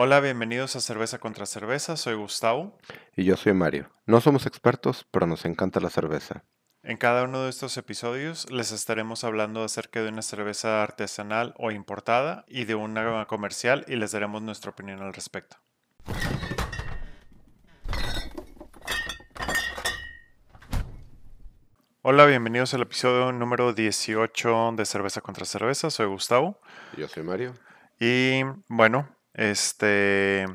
Hola, bienvenidos a Cerveza contra Cerveza, soy Gustavo. Y yo soy Mario. No somos expertos, pero nos encanta la cerveza. En cada uno de estos episodios les estaremos hablando acerca de una cerveza artesanal o importada y de una comercial y les daremos nuestra opinión al respecto. Hola, bienvenidos al episodio número 18 de Cerveza contra Cerveza, soy Gustavo. Y yo soy Mario. Y bueno, este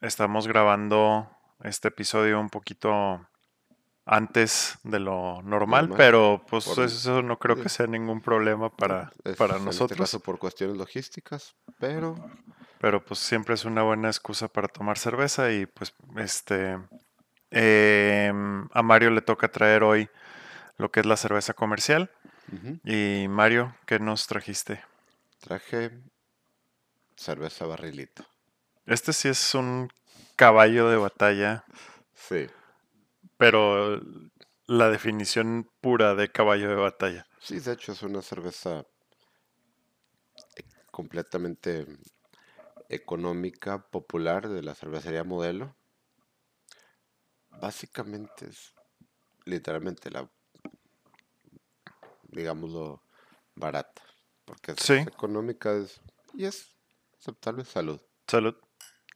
estamos grabando este episodio un poquito antes de lo normal, Normal. pero pues Por- eso no creo que sea ningún problema para, Es para en este nosotros. caso por cuestiones logísticas, pero Pero pues siempre es una buena excusa para tomar cerveza y pues este em, a Mario le toca traer hoy lo que es la cerveza comercial. Y Mario, ¿qué nos trajiste? traje cerveza barrilito. Este sí es un caballo de batalla, Sí, pero la definición pura de caballo de batalla. sí, de hecho es una cerveza completamente económica, popular de la cervecería Modelo. Básicamente es literalmente la, digámoslo, barata, porque es Sí. económica es, y es aceptable salud. Salud.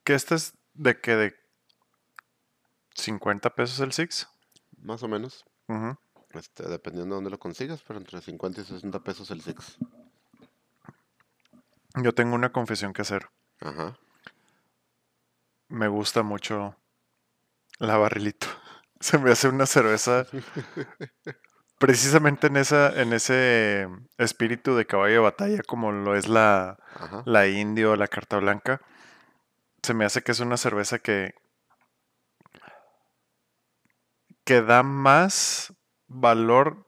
¿Que este es de que de 50 pesos el Six? Más o menos. Este, dependiendo de dónde lo consigas, pero entre 50 y 60 pesos el Six. Yo tengo una confesión que hacer. Ajá. Me gusta mucho la barrilito. Se me hace una cerveza precisamente en esa, en ese espíritu de caballo de batalla, como lo es la, Ajá. la indio o la carta blanca. Se me hace que es una cerveza que, que da más valor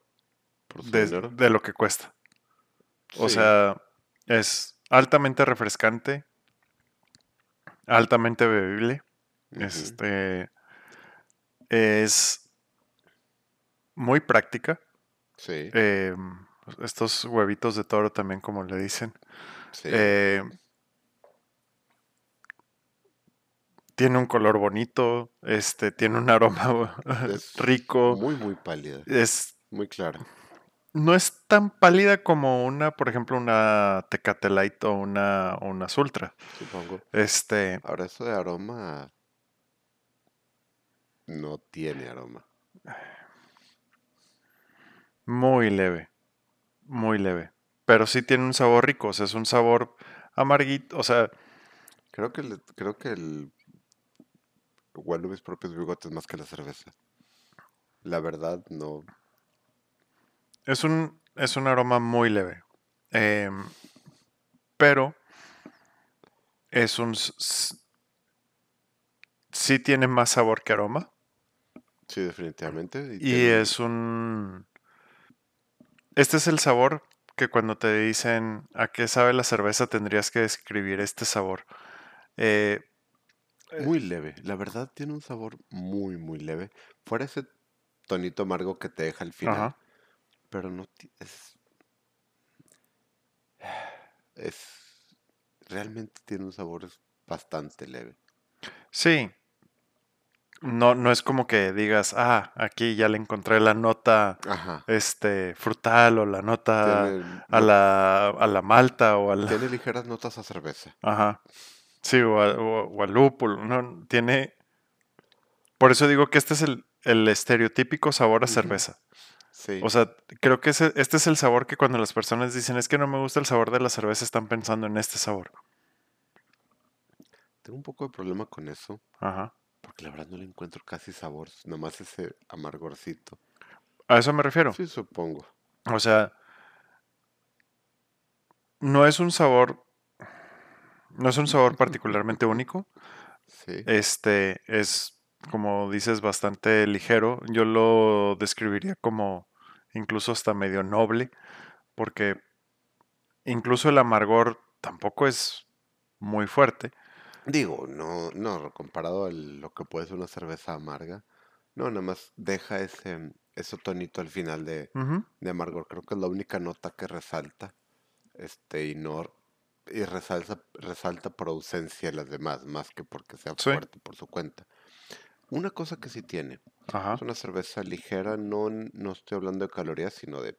de, de lo que cuesta. O Sí, sea, es altamente refrescante, altamente bebible. Este es muy práctica. Sí, eh, estos huevitos de toro también, como le dicen. sí. Eh, tiene un color bonito, este, tiene un aroma Es rico. Muy, muy pálida. Es, Muy clara. no es tan pálida como una, por ejemplo, una Tecate Light o una, o unas Ultra. Supongo. Este, Ahora, eso de aroma. No tiene aroma. Muy leve, muy leve. Pero sí tiene un sabor rico, o sea, es un sabor amarguito, o sea, Creo que, le- creo que el. Huelo mis propios bigotes más que la cerveza. La verdad, no. Es un, es un aroma muy leve. Em, pero es un... Sí tiene más sabor que aroma. Sí, definitivamente. Y, Y tiene un- es un... Este es el sabor que cuando te dicen a qué sabe la cerveza tendrías que describir este sabor. Eh, Muy leve, la verdad tiene un sabor muy, muy leve. Fuera ese tonito amargo que te deja al final, Ajá. pero no es, es realmente tiene un sabor bastante leve. sí. No, no es como que digas, ah, aquí ya le encontré la nota Ajá. este, frutal o la nota Tiene, a la, a la malta o al... tiene ligeras notas a cerveza. Ajá. Sí, o, a- o- o al lúpulo. No, tiene... Por eso digo que este es el, el estereotípico sabor a cerveza. Sí, O sea, creo que ese- este es el sabor que cuando las personas dicen es que no me gusta el sabor de la cerveza, están pensando en este sabor. tengo un poco de problema con eso, Ajá. Porque la verdad no le encuentro casi sabor, nomás ese amargorcito. A eso me refiero. Sí, supongo. O sea, no es un sabor... No es un sabor particularmente único. Sí, Este es, como dices, bastante ligero. Yo lo describiría como incluso hasta medio noble, porque incluso el amargor tampoco es muy fuerte. Digo, no, no, comparado a lo que puede ser una cerveza amarga, no, nada más deja ese, ese tonito al final de, de amargor. Creo que es la única nota que resalta. Este, y no y resalta, resalta por ausencia las demás, más que porque sea Sí. fuerte por su cuenta. Una cosa que sí tiene, Ajá. es una cerveza ligera, no, no estoy hablando de calorías, sino de,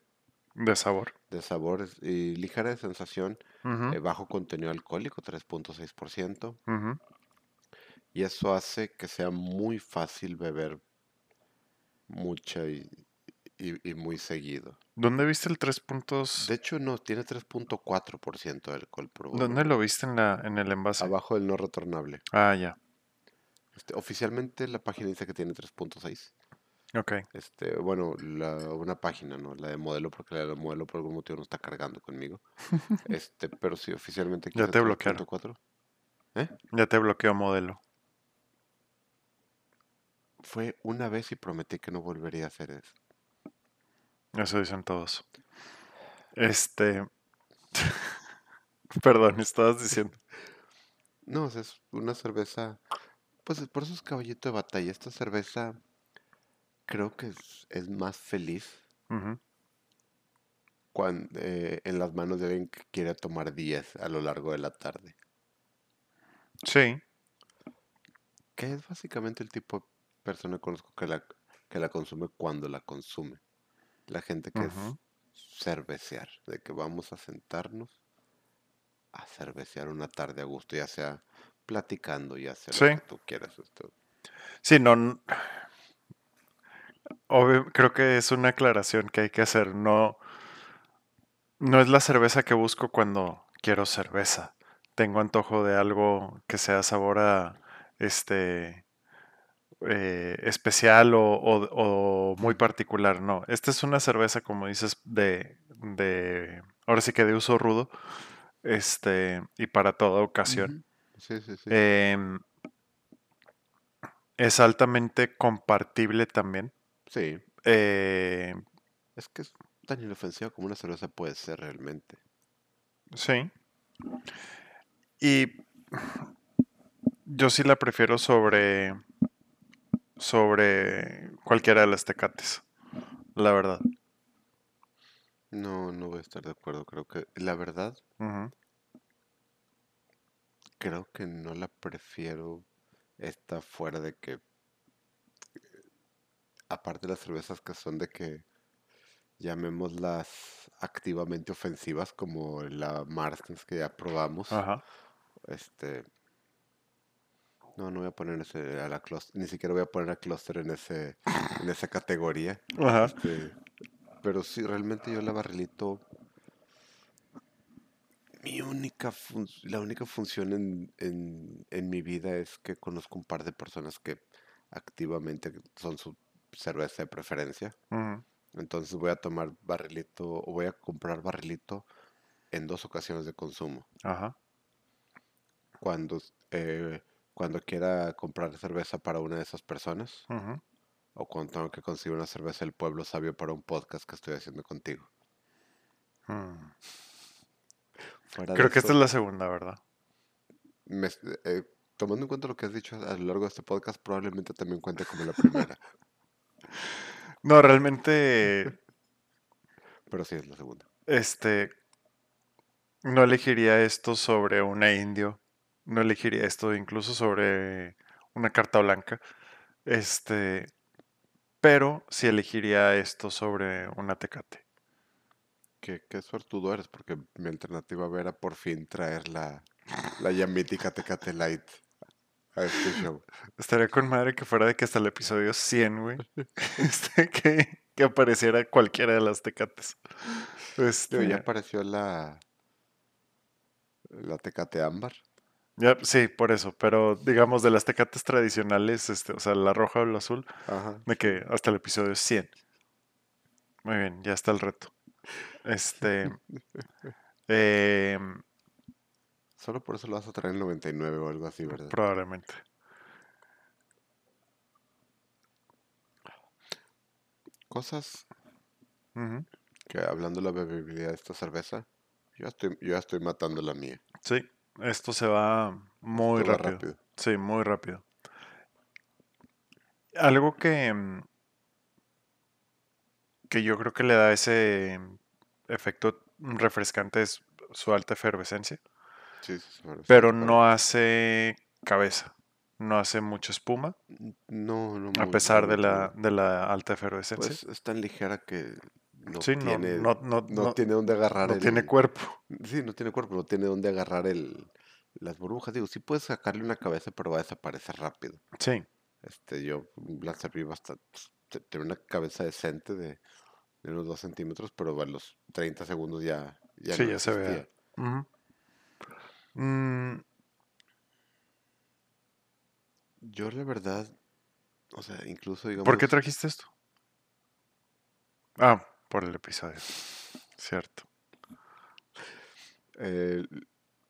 De sabor. de sabores y ligera de sensación, eh, bajo contenido alcohólico, 3.6%, ujú. y eso hace que sea muy fácil beber mucha y, y- y muy seguido. ¿Dónde viste el 3 puntos? De hecho, no, tiene 3.4% de alcohol por ¿Dónde lo viste en la en el envase? Abajo del no retornable. Ah, ya. Este, oficialmente la página dice que tiene 3.6. Ok. Este, bueno, la, una página, ¿no? La de modelo, porque la de modelo por algún motivo no está cargando conmigo. Este, pero sí, oficialmente Ya te bloquearon. 3.4. ¿Eh? Ya te bloqueó modelo. Fue una vez y prometí que no volvería a hacer eso. Eso dicen todos. Este. Perdón, estabas diciendo. No, o sea, es una cerveza, pues por eso es caballito de batalla. Esta cerveza creo que es, es más feliz cuando, en las manos de alguien que quiere tomar 10 a lo largo de la tarde. Sí. Que es básicamente el tipo de persona que conozco que la, que la consume cuando la consume. La gente que es cervecear, de que vamos a sentarnos a cervecear una tarde a gusto, ya sea platicando, ya sea Sí. lo que tú quieras. esto. Sí, no. Obvio- creo que es una aclaración que hay que hacer. No. No es la cerveza que busco cuando quiero cerveza. Tengo antojo de algo que sea sabor a este eh, especial o, o- o muy particular. No, esta es una cerveza, como dices, de, de ahora sí que de uso rudo, este, y para toda ocasión. Sí, sí, sí. Em, es altamente compartible también. Sí, Eh, es que es tan inofensiva como una cerveza puede ser realmente. sí. Y yo sí la prefiero sobre sobre cualquiera de las tecates, la verdad. No, no voy a estar de acuerdo. Creo que, la verdad, creo que no la prefiero esta fuera de que, aparte de las cervezas que son de que llamémoslas activamente ofensivas, como la Marston's que ya probamos, Ajá. este, no, no voy a poner ese, a la clus- ni siquiera voy a poner a Cluster en ese, en esa categoría. Ajá. Este, pero sí, realmente yo la barrilito. Mi única la única función en, en, en mi vida es que conozco un par de personas que activamente son su cerveza de preferencia. Entonces voy a tomar barrilito o voy a comprar barrilito en dos ocasiones de consumo. Ajá. Cuando, eh, cuando quiera comprar cerveza para una de esas personas o cuando tengo que conseguir una cerveza del pueblo sabio para un podcast que estoy haciendo contigo. Mm. De Creo que esta es la segunda, ¿verdad? me eh, tomando en cuenta lo que has dicho a lo largo de este podcast, probablemente también cuente como la primera, No, realmente, pero sí es la segunda. este, no elegiría esto sobre una indio. No elegiría esto incluso sobre una carta blanca. Este, pero sí elegiría esto sobre una tecate. Qué, qué suertudo eres, porque mi alternativa era por fin traer la, la ya mítica Tecate Light a este show. Estaría con madre que fuera de que hasta el episodio 100, güey, este, que, que apareciera cualquiera de las tecates. Este, ya apareció la, la Tecate Ámbar. ya, sí, por eso, pero digamos de las tecates tradicionales, este, o sea, la roja o la azul, Ajá. de que hasta el episodio 100. Muy bien, ya está el reto. Este, em, Solo por eso lo vas a traer en 99 o algo así, ¿verdad? probablemente. Cosas que hablando de la bebibilidad de esta cerveza, yo ya estoy, yo estoy matando la mía. Sí, esto se va muy va rápido. rápido. Sí, muy rápido. Algo que, mm, que yo creo que le da ese efecto refrescante es su alta efervescencia. Sí, sí, sobre- pero no hace cabeza, no hace mucha espuma, No, no. a pesar de la, de la alta efervescencia. Pues es tan ligera que no tiene, no, no, no no- tiene dónde agarrar no el... tiene cuerpo. Sí, no tiene cuerpo, no tiene dónde agarrar el, las burbujas. Digo, sí puedes sacarle una cabeza, pero va a desaparecer rápido. Sí, Este, yo la serví bastante, te- tenía una cabeza decente de, de unos 2 centímetros, pero a los 30 segundos ya, ya sí, ya se ve. Ujú. Mm, Yo la verdad, o sea, incluso digamos... ¿Por qué trajiste esto? Ah, por el episodio. Cierto. eh,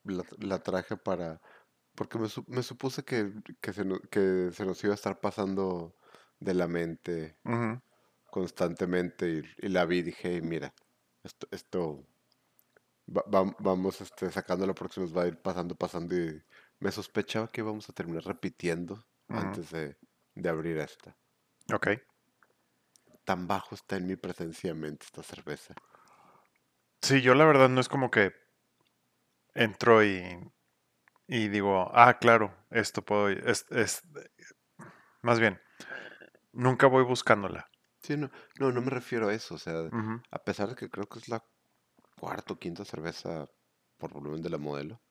la, la traje para... Porque me, me supuse que, que, se que se nos iba a estar pasando de la mente constantemente y, y la vi y dije, "Hey, mira, esto, esto va- va- vamos este, sacándolo porque nos va a ir pasando, pasando y me sospechaba que íbamos a terminar repitiendo antes de, de abrir esta. Ok. Tan bajo está en mi presencia mente esta cerveza. Sí, yo la verdad no es como que entro y, y digo, ah, claro, esto puedo, es, es- más bien, nunca voy buscándola. Sí, no, no, no me refiero a eso, o sea, a pesar de que creo que es la cuarta o quinta cerveza por volumen de la modelo,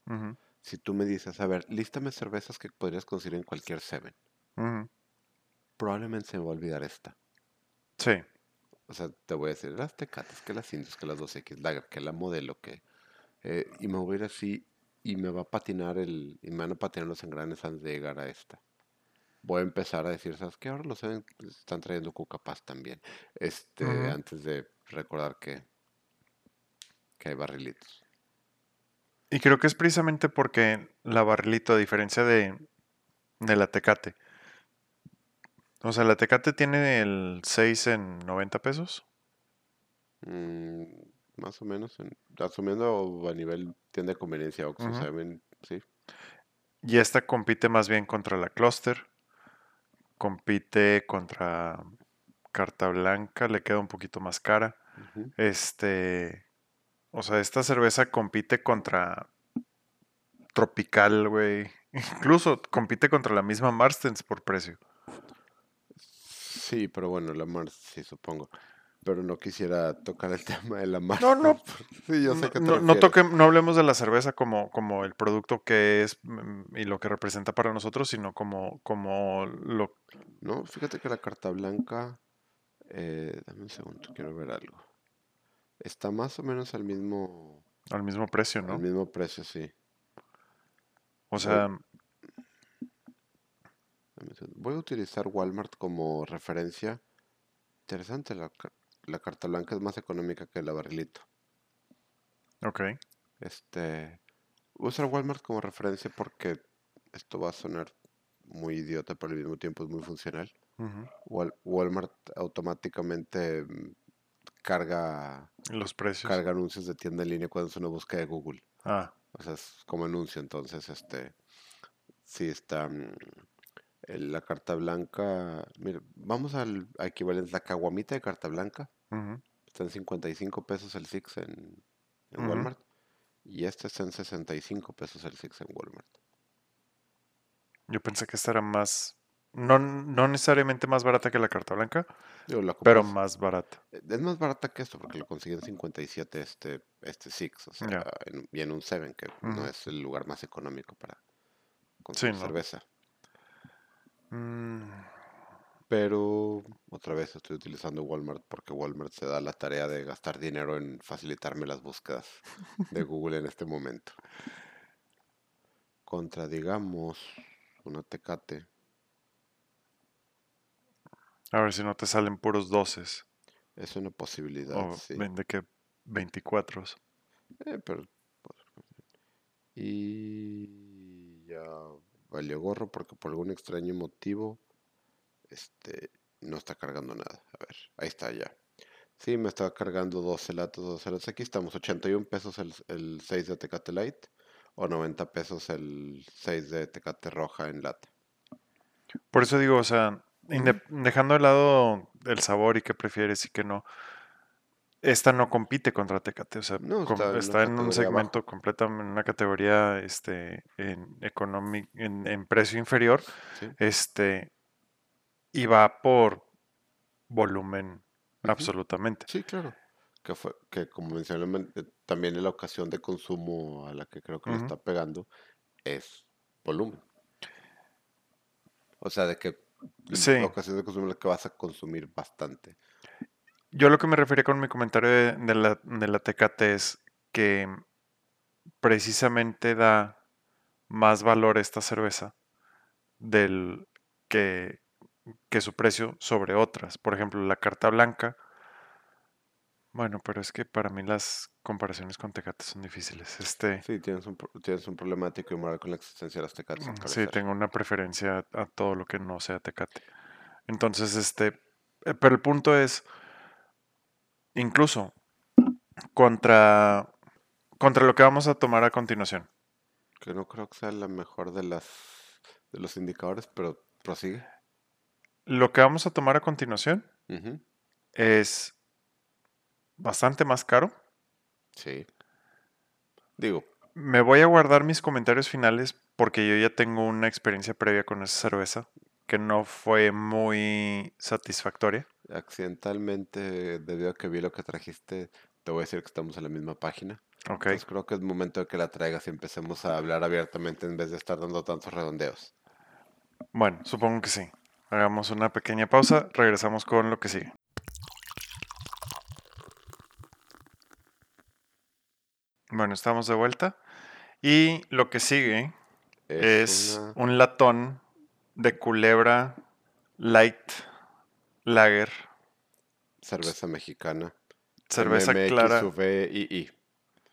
si tú me dices, a ver, lístame cervezas que podrías conseguir en cualquier Seven, probablemente se me va a olvidar esta. Sí, O sea, te voy a decir las tecates, que las indios, que las 2X Lager, que la modelo, que... eh, y me voy a ir así y me va a patinar el... Y me van a patinar los engranes antes de llegar a esta. Voy a empezar a decir, ¿sabes qué? Ahora los Seven están trayendo Cucapaz también. Este, antes de recordar que... Que hay barrilitos. y creo que es precisamente porque la barrilito, a diferencia de, de la Tecate, o sea, la Tecate tiene el 6 en 90 pesos. Mm, más o menos, en- asumiendo a nivel tienda de conveniencia, Oxxo. Seven, sí. Y esta compite más bien contra la Cluster, compite contra Carta Blanca, le queda un poquito más cara. Este, o sea, esta cerveza compite contra Tropical, güey. Incluso compite contra la misma Marstens por precio. Sí, pero bueno, la Mars, sí, supongo. Pero no quisiera tocar el tema de la Mars. No, no. Sí, yo sé No, que no, no toque- no hablemos de la cerveza como, como el producto que es mm, y lo que representa para nosotros, sino como, como lo... No, fíjate que la carta blanca, eh, dame un segundo, quiero ver algo. Está más o menos al mismo, al mismo precio, al ¿no? mismo precio, sí. O sea. Voy a utilizar Walmart como referencia. Interesante, la, la carta blanca es más económica que la barrilito. ok. Este, voy a usar Walmart como referencia porque esto va a sonar muy idiota, pero al mismo tiempo es muy funcional. Walmart automáticamente mm, carga, Los precios. carga anuncios de tienda en línea cuando es una búsqueda de Google. Ah, O sea, es como anuncio, entonces, este, sí está mm, la carta blanca. Mira, vamos al a equivalente, la caguamita de carta blanca. ujú. Está en 55 pesos el Six en. Walmart. Y este está en 65 pesos el Six en Walmart. Yo pensé que esta era más, no, no necesariamente más barata que la carta blanca, Digo, la pero más barata. eh, Es más barata que esto porque lo consigue en 57 este, este Six. O sea, en- y en un Seven, que no es el lugar más económico para consumir no. cerveza. Mm, Pero otra vez estoy utilizando Walmart porque Walmart se da la tarea de gastar dinero en facilitarme las búsquedas de Google en este momento. Contra, digamos, una Tecate. A ver si no te salen puros doces. Es una posibilidad, O sí. vende que 24. Eh, pero... Y ya valió gorro porque por algún extraño motivo este no está cargando nada. A ver, ahí está ya. Sí, me estaba cargando 12 latas, 12 latas. Aquí estamos, 81 pesos el, el 6 de Tecate Light o 90 pesos el 6 de Tecate Roja en lata. Por eso digo, o sea, dejando de lado el sabor y qué prefieres y qué no, esta no compite contra Tecate, o sea, No, está en está en un segmento completamente, en una categoría este, en, economi- en, en precio inferior, Sí. este, y va por volumen absolutamente. Sí, claro. Que fue, que como mencioné, men- eh, también en la ocasión de consumo a la que creo que le Ujú. está pegando es volumen. O sea, de que Sí. ocasión de consumo en la que vas a consumir bastante. Yo lo que me refería con mi comentario de, de la, de la Tecate es que precisamente da más valor esta cerveza del que, que su precio sobre otras. Por ejemplo, la carta blanca. Bueno, pero es que para mí las comparaciones con Tecate son difíciles. Este, Sí, tienes un, tienes un problemático y moral con la existencia de las tecates, mm, sí, parecer. tengo una preferencia a todo lo que no sea Tecate. Entonces, este, eh, pero el punto es, incluso contra, contra lo que vamos a tomar a continuación. Que no creo que sea la mejor de las de los indicadores, pero prosigue. Lo que vamos a tomar a continuación es bastante más caro. Sí. Digo, Me voy a guardar mis comentarios finales porque yo ya tengo una experiencia previa con esa cerveza que no fue muy satisfactoria. accidentalmente, debido a que vi lo que trajiste, te voy a decir que estamos en la misma página. Ok. Entonces creo que es momento de que la traigas y empecemos a hablar abiertamente en vez de estar dando tantos redondeos. Bueno, supongo que sí. Hagamos una pequeña pausa, regresamos con lo que sigue. Bueno, estamos de vuelta. Y lo que sigue Es, es una un latón de culebra light lager, cerveza mexicana. cerveza clara, MMXVII.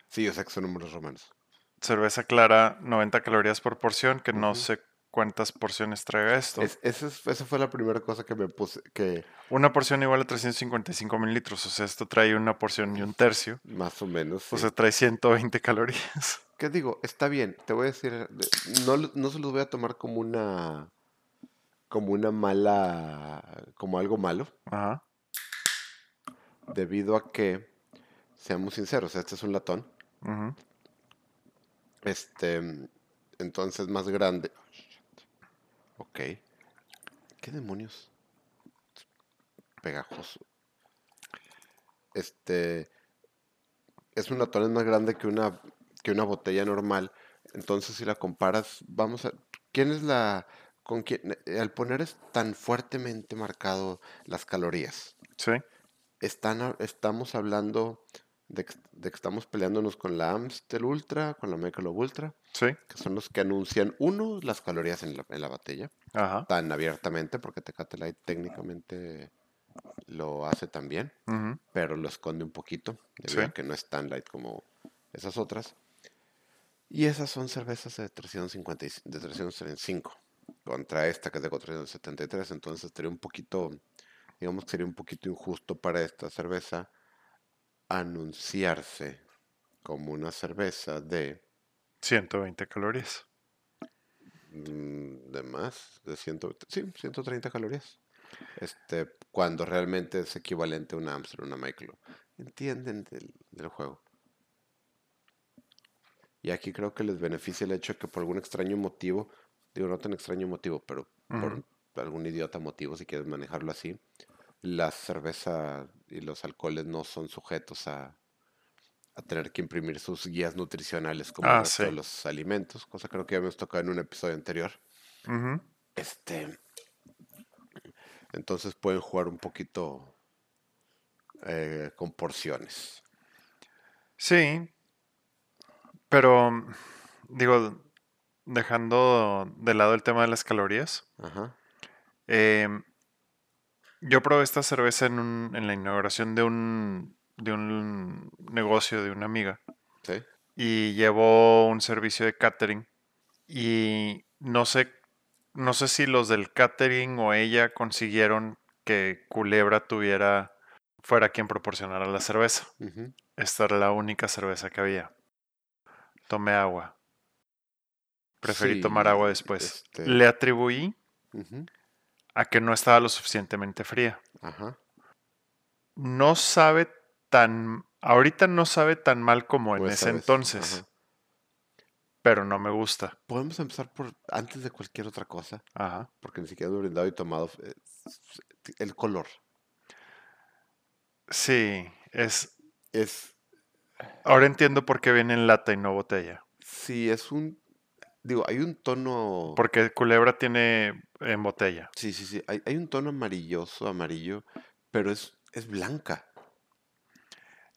Sí, yo sé que son números romanos. cerveza clara, 90 calorías por porción, que no sé cuántas porciones traiga esto. Es, fue la primera cosa que me puse, que Una porción igual a 355 mililitros, o sea, esto trae una porción y un tercio, más o menos... o sea, trae 120 calorías. ¿Qué digo? Está bien, te voy a decir, de- no, se los voy a tomar como una, como una mala, como algo malo, Ajá, debido a que, seamos sinceros, este es un latón, este, entonces más grande. Ok. ¿Qué demonios? Pegajoso. Este, es un latón es más grande que una, que una botella normal. Entonces, si la comparas, vamos a. ¿Quién es la. con quién? Al poner es tan fuertemente marcado las calorías, Sí, están, estamos hablando de, que- de que estamos peleándonos con la Amstel Ultra, con la Michelob Ultra, sí, que son los que anuncian, uno, las calorías en la, en la botella, ajá, tan abiertamente, porque Tecate Light técnicamente lo hace también ujú, pero lo esconde un poquito, debido Sí. a que no es tan light como esas otras. Y esas son cervezas de 350, y- de 335 contra esta que es de 473, entonces sería un poquito, digamos que sería un poquito injusto para esta cerveza anunciarse como una cerveza de, 120 calorías. mm, de más, de 100, sí, 130 calorías. Este, cuando realmente es equivalente a una Amstel, una Michelob. ¿Entienden del, del juego? Y aquí creo que les beneficia el hecho de que por algún extraño motivo, digo no tan extraño motivo, pero por algún idiota motivo, si quieres manejarlo así, la cerveza y los alcoholes no son sujetos a, a tener que imprimir sus guías nutricionales como Ah, sí. los alimentos, cosa creo que ya hemos tocado en un episodio anterior. Este, entonces pueden jugar un poquito eh, con porciones. Sí, pero mm, digo, dejando de lado el tema de las calorías, Ajá. em, yo probé esta cerveza en, un- en la inauguración de un, de un negocio de una amiga ¿Sí? y llevó un servicio de catering y no sé, no sé si los del catering o ella consiguieron que Culebra tuviera, fuera quien proporcionara la cerveza. Esta era la única cerveza que había. Tomé agua. Preferí tomar agua después. este- Le atribuí a que no estaba lo suficientemente fría. Ajá. No sabe tan... Ahorita no sabe tan mal como en ese entonces, ajá. pero no me gusta. Podemos empezar por antes de cualquier otra cosa, Ajá. porque ni siquiera he brindado y tomado eh, el color. Sí, es... Es, Ahora entiendo por qué viene en lata y no botella. sí, es un, digo, hay un tono, Porque Culebra tiene en botella. sí, sí, sí, hay, hay un tono amarilloso, amarillo, pero es, es blanca.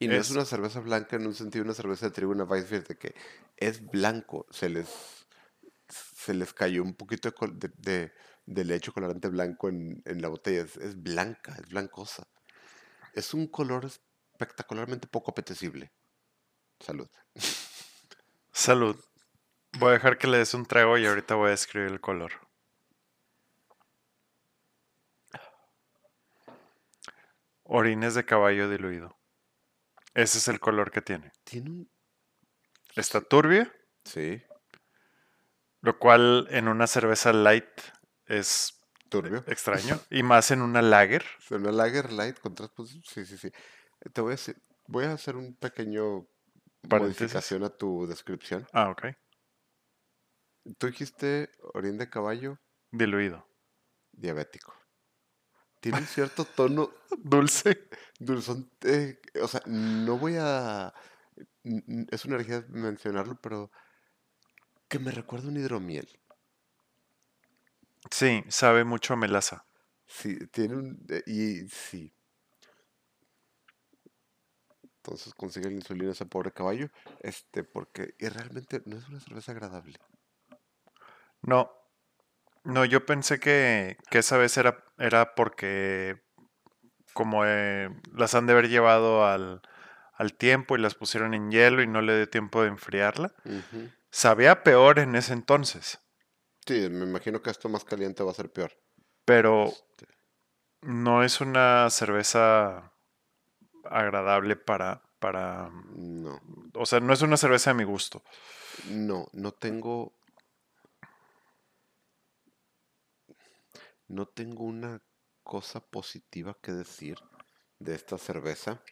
Y no es Es- una cerveza blanca en un sentido, una cerveza de trigo, una Weissbier, de que es blanco, se les, se les cayó un poquito de, de, de- leche colorante blanco en, en la botella, es, es blanca, es blancosa. Es un color espectacularmente poco apetecible. Salud. Salud. Voy a dejar que le des un trago y ahorita voy a escribir el color. Orines de caballo diluido. Ese es el color que tiene. Tiene un... Está turbia, Sí, lo cual en una cerveza light es turbio. extraño. Y más en una lager. Es Una Lager Light con tres. Sí, sí, sí. Te voy a decir, voy a hacer un pequeño Paréntesis. modificación a tu descripción. Ah, ok. Tú dijiste orín de caballo Diluido. diabético. Tiene un cierto tono Dulce. dulzón. eh, o sea, no voy a... Es una herejía mencionarlo, pero que me recuerda un hidromiel. Sí, sabe mucho a melaza. Sí, tiene un... eh, Y sí. Entonces consigue la insulina a ese pobre caballo. Este, porque... Y realmente no es una cerveza agradable. No. No, yo pensé que, que esa vez era, era porque como eh, las han de haber llevado al, al tiempo y las pusieron en hielo y no le dio tiempo de enfriarla. Sabía peor en ese entonces, Sí, me imagino que esto más caliente va a ser peor. pero Este, no es una cerveza agradable para, para, no, o sea, no es una cerveza de mi gusto. no, no tengo... No tengo una cosa positiva que decir de esta cerveza.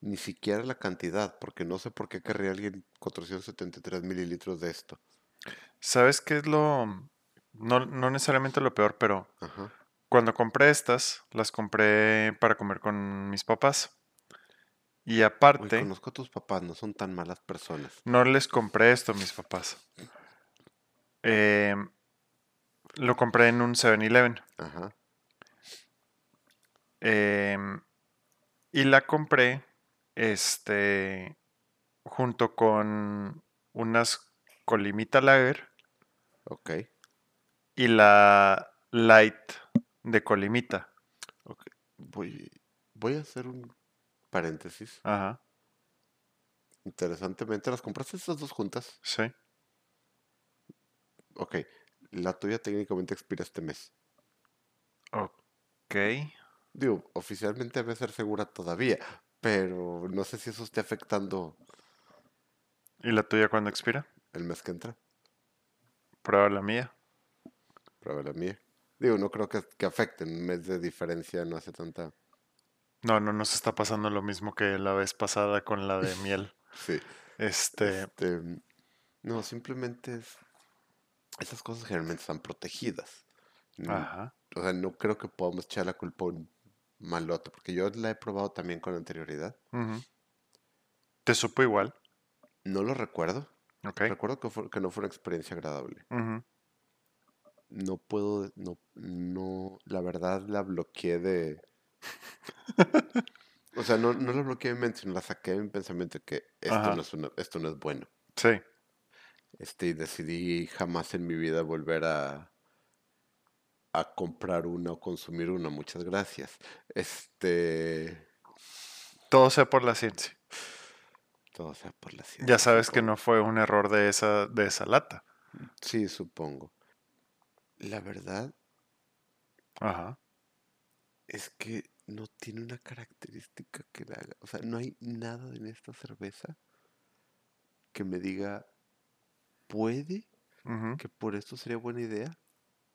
Ni siquiera la cantidad, porque no sé por qué querría alguien 473 mililitros de esto. ¿Sabes qué es lo, no, no necesariamente lo peor, pero Ajá. cuando compré estas, las compré para comer con mis papás. Y Uy, aparte, conozco a tus papás, no son tan malas personas. no les compré esto a mis papás. Em, lo compré en un 7-Eleven. Ajá. Em, y la compré este, junto con unas Colimita Lager Ok. y la Light de Colimita. ok. Voy, voy a hacer un paréntesis. Ajá, Interesantemente, ¿las compraste estas dos juntas? sí. Ok. La tuya técnicamente expira este mes. Ok. Digo, oficialmente debe ser segura todavía, pero no sé si eso esté afectando ¿Y la tuya cuándo expira? el mes que entra. Prueba la mía. Prueba la mía. Digo, no creo que, que afecte. Un mes de diferencia no hace tanta. No, no nos está pasando lo mismo que la vez pasada con la de miel. Sí. Este, Este, no, simplemente es. Esas cosas generalmente están protegidas. Ajá. O sea, no creo que podamos echar la culpa a un malote, porque yo la he probado también con anterioridad. ujú. ¿Te supo igual? No lo recuerdo. Ok. Recuerdo que, fue- que no fue una experiencia agradable. ujú. No puedo, no, no, la verdad la bloqueé de... O sea, no, no la bloqueé de mente, sino la saqué de mi pensamiento que esto Ajá. no es una- esto no es bueno. Sí. Este, y decidí jamás en mi vida volver a, a comprar una o consumir una. Muchas gracias. Este, Todo sea por la ciencia. todo sea por la ciencia. Ya sabes que no fue un error de esa, de esa lata. Sí, supongo. La verdad Ajá. es que no tiene una característica que la haga. O sea, no hay nada en esta cerveza que me diga, puede que por esto sería buena idea.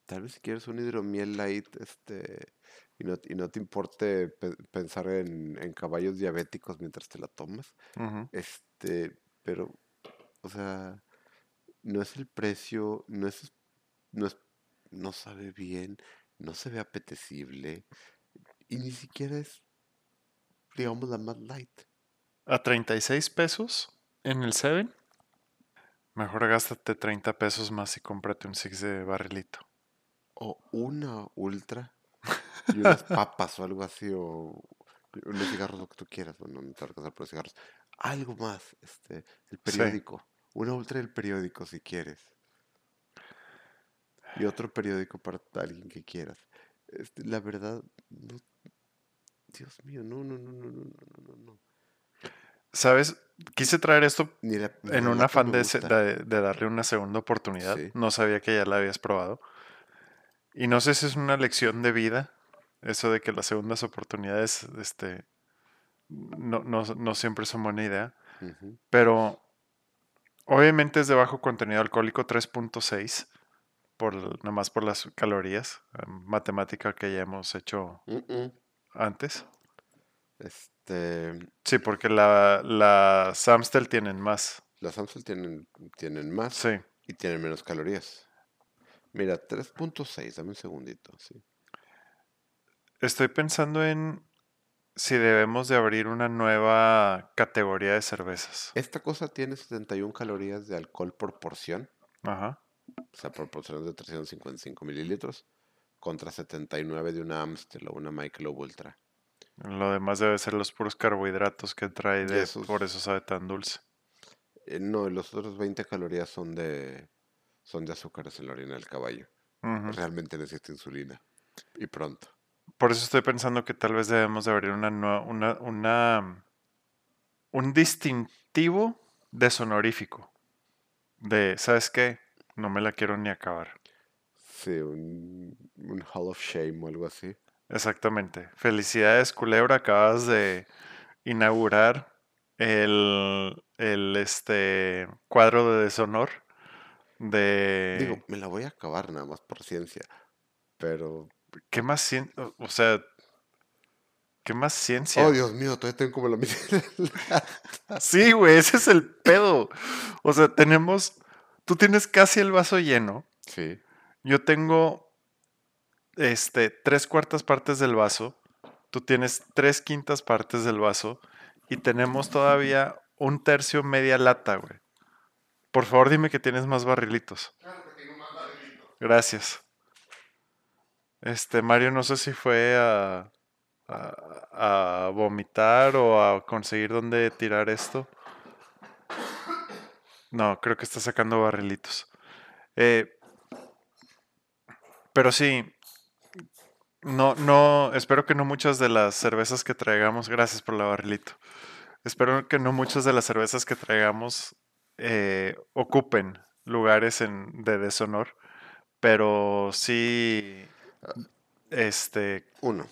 Tal vez si quieres un hidromiel light, este, y no, y no te importe pe- pensar en, en caballos diabéticos mientras te la tomas, este, pero, o sea, no es el precio, no es, no es, no sabe bien, no se ve apetecible, y ni siquiera es, digamos, la más light. A 36 pesos en el 7. Mejor gástate 30 pesos más y cómprate un Six de barrilito. O una ultra y unas papas o algo así, o unos cigarros, lo que tú quieras, bueno, no te va a alcanzar por los cigarros. Algo más, este, el Sí. periódico, una ultra del periódico si quieres. Y otro periódico para alguien que quieras. Este, la verdad, no, Dios mío, no, no, no, no, no, no, no, no. ¿Sabes? Quise traer esto Ni la, ni en un afán de, darle una segunda oportunidad. Sí. No sabía que ya la habías probado. Y no sé si es una lección de vida, eso de que las segundas oportunidades este, no, no, no siempre son buena idea. Pero obviamente es de bajo contenido alcohólico 3.6, por, nada más por las calorías, eh, matemática que ya hemos hecho Mm, mm. antes. Este, Sí, porque la, la Samstel tienen más. las Amstel tienen, tienen más Sí. y tienen menos calorías. Mira, 3.6, dame un segundito, sí. Estoy pensando en si debemos de abrir una nueva categoría de cervezas. Esta cosa tiene 71 calorías de alcohol por porción, Ajá. o sea, por porción de 355 mililitros, contra 79 de una Amstel o una Michelob Ultra. Lo demás debe ser los puros carbohidratos que trae de, esos- por eso sabe tan dulce. Eh, no, los otros 20 calorías son de, son de azúcares en la orina del caballo. Realmente necesita insulina. Y pronto. Por eso estoy pensando que tal vez debemos de abrir una, nue- una, una un distintivo desonorífico. De, ¿sabes qué? No me la quiero ni acabar. Sí, un, un Hall of Shame o algo así. Exactamente. Felicidades, Culebra. Acabas de inaugurar el, el este, cuadro de deshonor de... Digo, me la voy a acabar nada más por ciencia. Pero. ¿Qué más ciencia? O sea, ¿qué más ciencia? Oh, Dios mío, todavía tengo como la mitad. Sí, güey, ese es el pedo. O sea, tenemos... Tú tienes casi el vaso lleno. sí. Yo tengo este, tres cuartas partes del vaso. Tú tienes tres quintas partes del vaso. Y tenemos todavía un tercio media lata, güey. Por favor, dime que tienes más barrilitos. Gracias. Este, Mario, no sé si fue a, a, a vomitar o a conseguir dónde tirar esto. No, creo que está sacando barrilitos. Eh, pero sí, no, no, espero que no muchas de las cervezas que traigamos, gracias por la barrilito. Espero que no muchas de las cervezas que traigamos eh, ocupen lugares en, de deshonor, pero sí, este, Uno.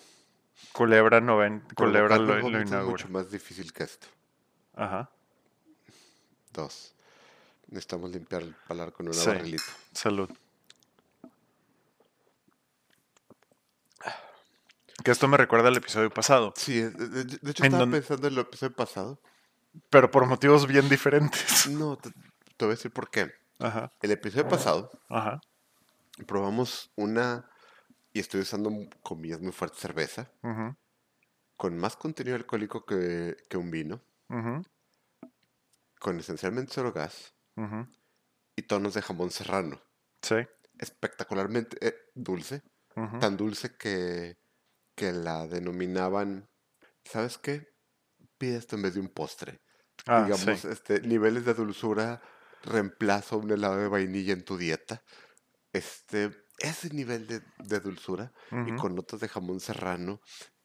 Culebra, noven, Culebra lo, lo vómitos es inaugura. mucho más difícil que esto. Ajá, Dos. Necesitamos limpiar el palar con una Sí. salud. Que esto me recuerda al episodio pasado, Sí, de, hecho En estaba pensando en el episodio pasado. pero por motivos bien diferentes. No, te, te voy a decir por qué. Ajá, El episodio pasado ajá, probamos una, y estoy usando comillas muy fuerte, cerveza, ujú, con más contenido alcohólico que, que un vino, ujú, con esencialmente cero gas. Y tonos de jamón serrano. Sí, Espectacularmente eh, dulce, tan dulce que, que la denominaban, ¿sabes qué? Pide esto en vez de un postre. Ah, Digamos, sí. este, niveles de dulzura reemplaza un helado de vainilla en tu dieta. Este, ese nivel de, de dulzura y con notas de jamón serrano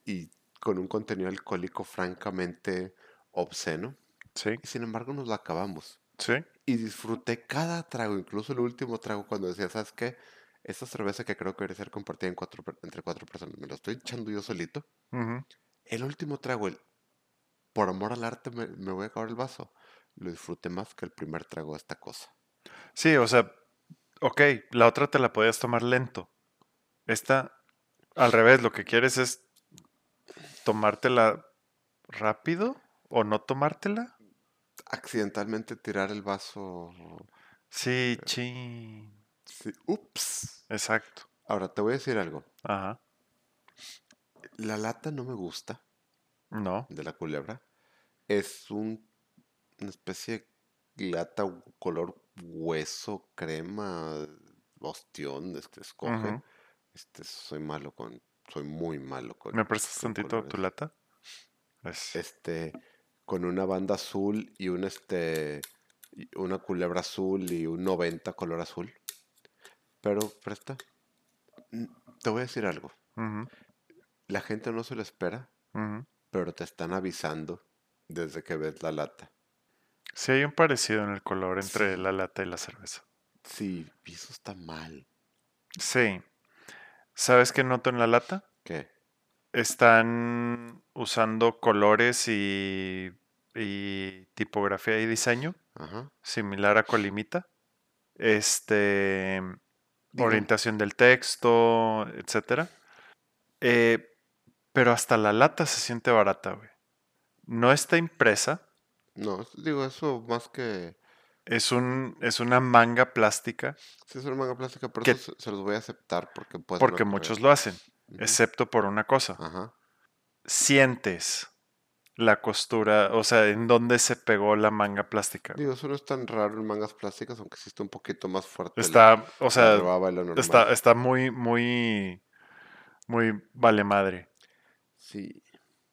y con un contenido alcohólico francamente obsceno. Sí, Y sin embargo nos lo acabamos. sí, Y disfruté cada trago, incluso el último trago cuando decía, ¿sabes qué? Esta cerveza que creo que debería ser compartida en cuatro, per- entre cuatro personas, me la estoy echando yo solito. El último trago, el por amor al arte me, me voy a acabar el vaso. Lo disfruté más que el primer trago de esta cosa. Sí, o sea, ok, la otra te la podías tomar lento, Esta, al revés, lo que quieres es tomártela rápido o no tomártela. Accidentalmente tirar el vaso. Sí, chin. Sí, Ups. Exacto. Ahora te voy a decir algo. Ajá. La lata no me gusta No. de la culebra. Es un, una especie de lata color hueso, crema, ostión, este escoge. Este, soy malo con, soy muy malo con. ¿Me prestas tantito tu lata? Es- Este, con una banda azul y un este, una culebra azul y un 90 color azul. Pero presta, mm, te voy a decir algo. La gente no se lo espera, pero te están avisando desde que ves la lata. Sí hay un parecido en el color entre Sí. la lata y la cerveza. Sí, eso está mal. Sí. ¿Sabes qué noto en la lata? ¿Qué? Están usando colores y, y tipografía y diseño Ajá. similar a Colimita. Este, Digo- orientación del texto, etcétera. Eh, pero hasta la lata se siente barata, güey. No está impresa, No, digo, eso más que... es un, es una manga plástica, Sí, es una manga plástica, pero Que- eso se, se los voy a aceptar porque pues porque muchos lo hacen, excepto por una cosa. Ajá. Sientes la costura, o sea, en dónde se pegó la manga plástica. Digo, eso no es tan raro en mangas plásticas, aunque sí está un poquito más fuerte la- Está, o sea, está, está muy, muy, muy vale madre. Sí,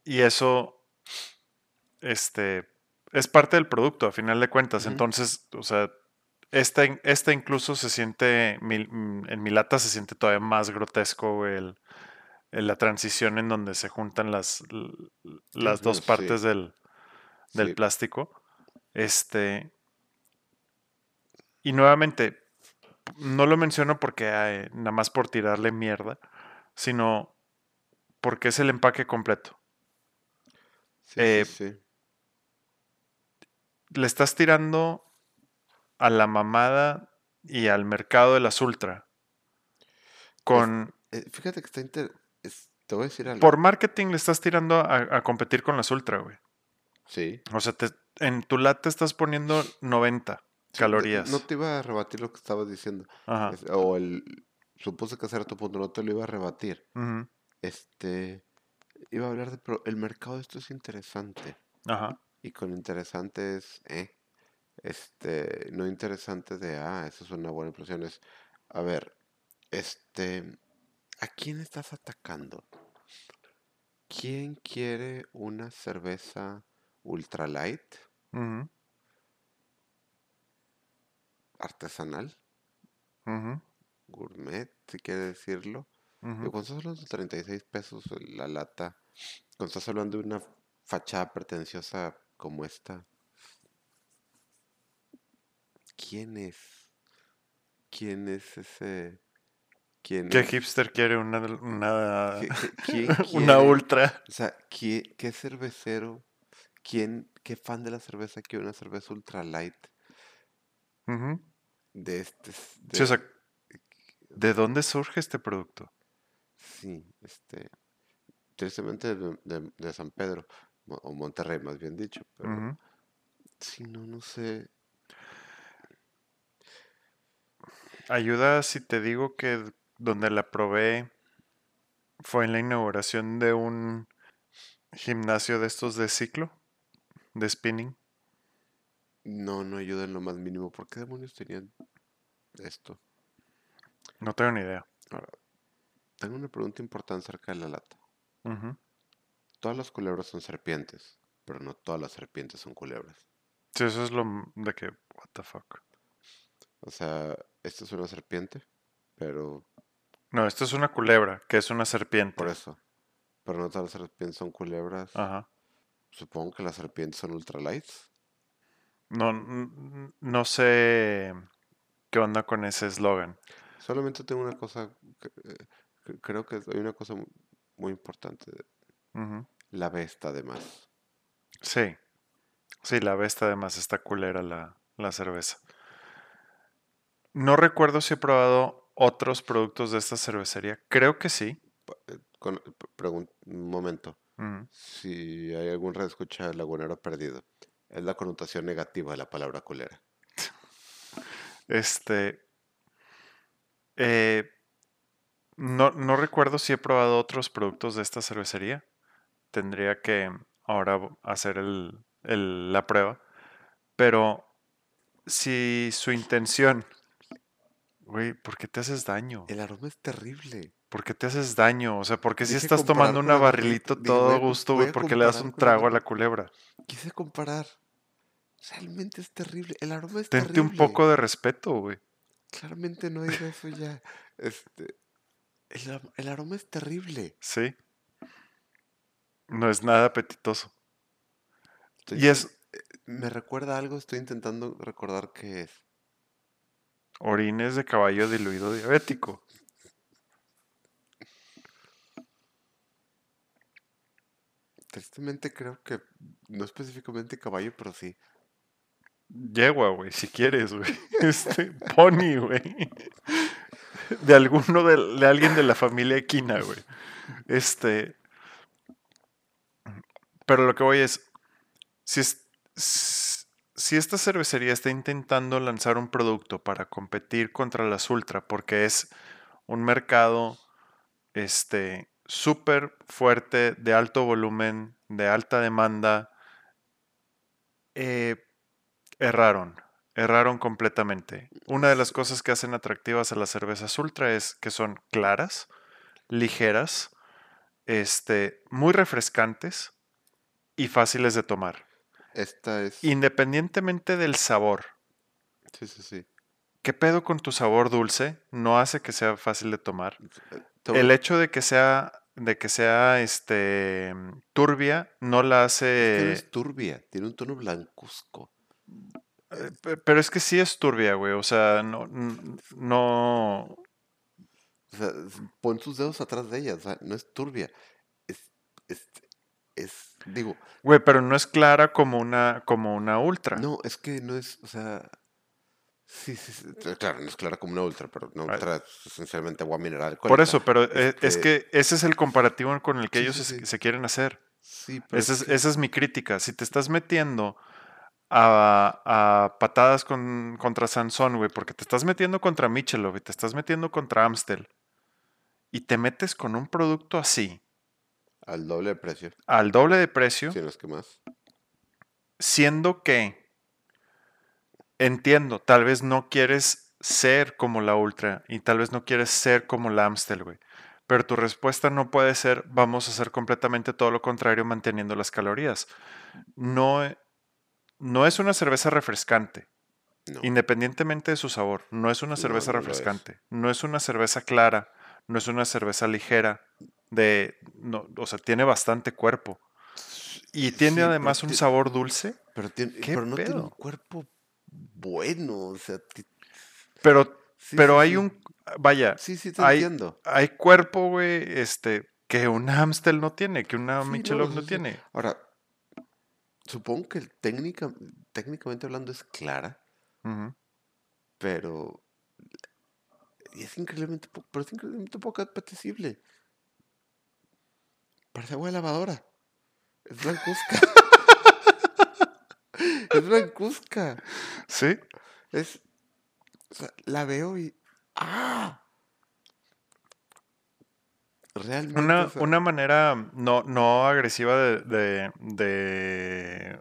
Y eso, este, es parte del producto, a final de cuentas. Entonces, o sea, esta, esta incluso se siente, en mi lata se siente todavía más grotesco el, el- la transición en donde se juntan las, las dos sí. partes del, del sí. plástico. Este. Y nuevamente, no lo menciono porque eh, nada más por tirarle mierda, sino porque es el empaque completo. Sí, Eh, sí, sí. Le estás tirando a la mamada y al mercado de las ultra. Con. Eh, fíjate que está inter... es- Te voy a decir algo. Por marketing le estás tirando a, a competir con las ultra, güey. Sí. O sea, te- en tu lata estás poniendo 90 Sí, no- calorías. No te iba a rebatir lo que estabas diciendo. Ajá. Es- o el... Supuse que era tu punto, no te lo iba a rebatir. ujú, Este... Iba a hablar de... Pero el mercado de esto es interesante. Ajá. Y con interesante es... Eh, este... No interesante de... Ah, esa es una buena impresión. Es... A ver... Este... ¿A quién estás atacando? ¿Quién quiere una cerveza ultralight, ujú, artesanal, gourmet, si quiere decirlo? ujú. Digo, cuando estás hablando de 36 pesos la lata, cuando estás hablando de una fachada pretenciosa como esta, ¿quién es? ¿Quién es ese? ¿Quién ¿Qué hipster quiere una, una, ¿Qué- qué- quién una quiere? ultra? O sea, ¿qué, qué cervecero? ¿Quién, qué fan de la cerveza quiere una cerveza ultra light Ujú. de este? s- Sí, de- o sea, ¿de dónde surge este producto? Sí, este, tristemente de, de- de San Pedro, o Monterrey más bien dicho, pero Ujú. sí, no, no sé, Ayuda si te digo que donde la probé fue en la inauguración de un gimnasio de estos de ciclo, de spinning. no, no ayuda en lo más mínimo, ¿por qué demonios tenían esto? No tengo ni idea. Ahora, tengo una pregunta importante acerca de la lata. Todas las culebras son serpientes, pero no todas las serpientes son culebras. Sí, eso es lo de que, what the fuck. O sea, esta es una serpiente, pero No, esto es una culebra, que es una serpiente. por eso, pero no todas las serpientes son culebras. Ajá. Supongo que las serpientes son ultralights. No, no sé qué onda con ese eslogan. Solamente tengo una cosa, que, eh, que- creo que hay una cosa mu- muy importante. La B está de más. Sí. Sí, la besta además está culera la, la cerveza. No recuerdo si he probado otros productos de esta cervecería? Creo que sí. Eh, con, pregun- un momento. Si hay algún red escucha lagunero perdido, es la connotación negativa de la palabra culera. Este. eh, no, no recuerdo si he probado otros productos de esta cervecería. Tendría que ahora hacer el- el- la prueba. Pero si su intención. Güey, ¿por qué te haces daño? El aroma es terrible. ¿Por qué te haces daño? O sea, ¿por qué si Dije estás tomando una barrilito dije, todo com- gusto, güey? ¿Por qué le das un trago a la culebra? Quise comparar. Realmente es terrible. El aroma es Tente un terrible. poco de respeto, güey. Claramente no digo eso ya. Este, el, el aroma es terrible. Sí. No es nada apetitoso. Estoy Y es Me recuerda a algo, estoy intentando recordar qué es. Orines de caballo diluido diabético. Tristemente creo que no específicamente caballo, pero sí. Yegua, güey, si quieres, güey. Este, pony, güey. De alguno de, de alguien de la familia equina, güey. Este. Pero lo que voy es. Si, es- si esta cervecería está intentando lanzar un producto para competir contra las Ultra, porque es un mercado este súper fuerte, de alto volumen, de alta demanda, eh, erraron, erraron completamente. Una de las cosas que hacen atractivas a las cervezas ultra es que son claras, ligeras, este, muy refrescantes y fáciles de tomar. Esta es. Independientemente del sabor. Sí, sí, sí. ¿Qué pedo con tu sabor dulce? No hace que sea fácil de tomar. El hecho de que sea de que sea este turbia no la es que no hace es turbia, tiene un tono blancuzco. Eh, pe- Pero es que sí es turbia, güey. O sea, no, no. O sea, pon tus dedos atrás de ella, o sea, no es turbia. Es, es, es, digo, Güey, pero no es clara como una, como una ultra. no, es que no es, o sea, sí, sí, sí, claro, no es clara como una ultra, pero una ultra es esencialmente agua mineral. Por eso, pero e- es Este, que ese es el comparativo con el que Sí, ellos sí, se- quieren hacer. Sí, pero Esa es esa es mi crítica. Si te estás metiendo a, a patadas con, contra Sansón, güey, porque te estás metiendo contra Michelov y te estás metiendo contra Amstel y te metes con un producto así, al doble de precio, al doble de precio, si no es que más. siendo que entiendo, tal vez no quieres ser como la Ultra y tal vez no quieres ser como la Amstel, güey. Pero tu respuesta no puede ser, vamos a hacer completamente todo lo contrario manteniendo las calorías. No, no es una cerveza refrescante, No, independientemente de su sabor. No es una cerveza no es. refrescante. No es una cerveza clara. No es una cerveza ligera. De, no, o sea, tiene bastante cuerpo. Y tiene Sí, además un sabor dulce. pero, tiene, ¿Qué pero no tiene un cuerpo bueno, o sea, Pero, sí, pero sí, hay un, vaya, Sí, sí, te hay, entiendo. hay cuerpo, güey, este, que una Amstel no tiene, que una no, Michelob no tiene. Ahora, supongo que técnica, técnicamente hablando es clara, pero y es increíblemente, pero es increíblemente poco apetecible. Parece agua de lavadora. Es blancuzca. es blancuzca. Sí, Es, o sea, la veo y ¡ah! Realmente, una, o sea, una manera no, no agresiva de, de, de-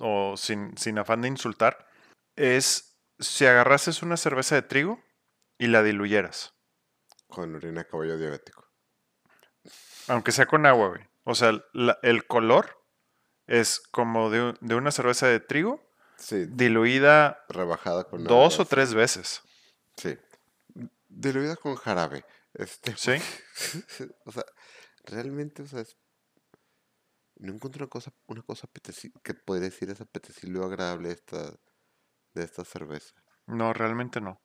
o sin, sin afán de insultar, es si agarrases una cerveza de trigo y la diluyeras, con orina de caballo diabético. Aunque sea con agua, güey. O sea, la- el color es como de, de una cerveza de trigo Sí, diluida rebajada con dos agua, o tres veces. Sí. Diluida con jarabe. Este, Sí. o sea, realmente, o sea, es- no encuentro una cosa, una cosa que podría decir es apetecible o agradable esta, de esta cerveza. No, realmente no.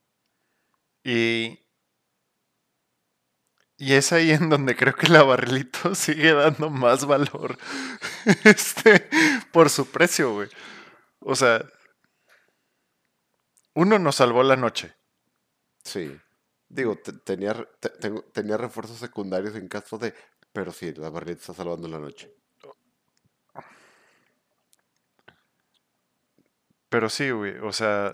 Y, y es ahí en donde creo que la barrilito sigue dando más valor este, por su precio, güey. O sea, uno nos salvó la noche. Sí. Digo, te- tenía, re- te- tengo- tenía refuerzos secundarios en caso de... Pero sí, la barrita está salvando la noche. Pero sí, güey, o sea,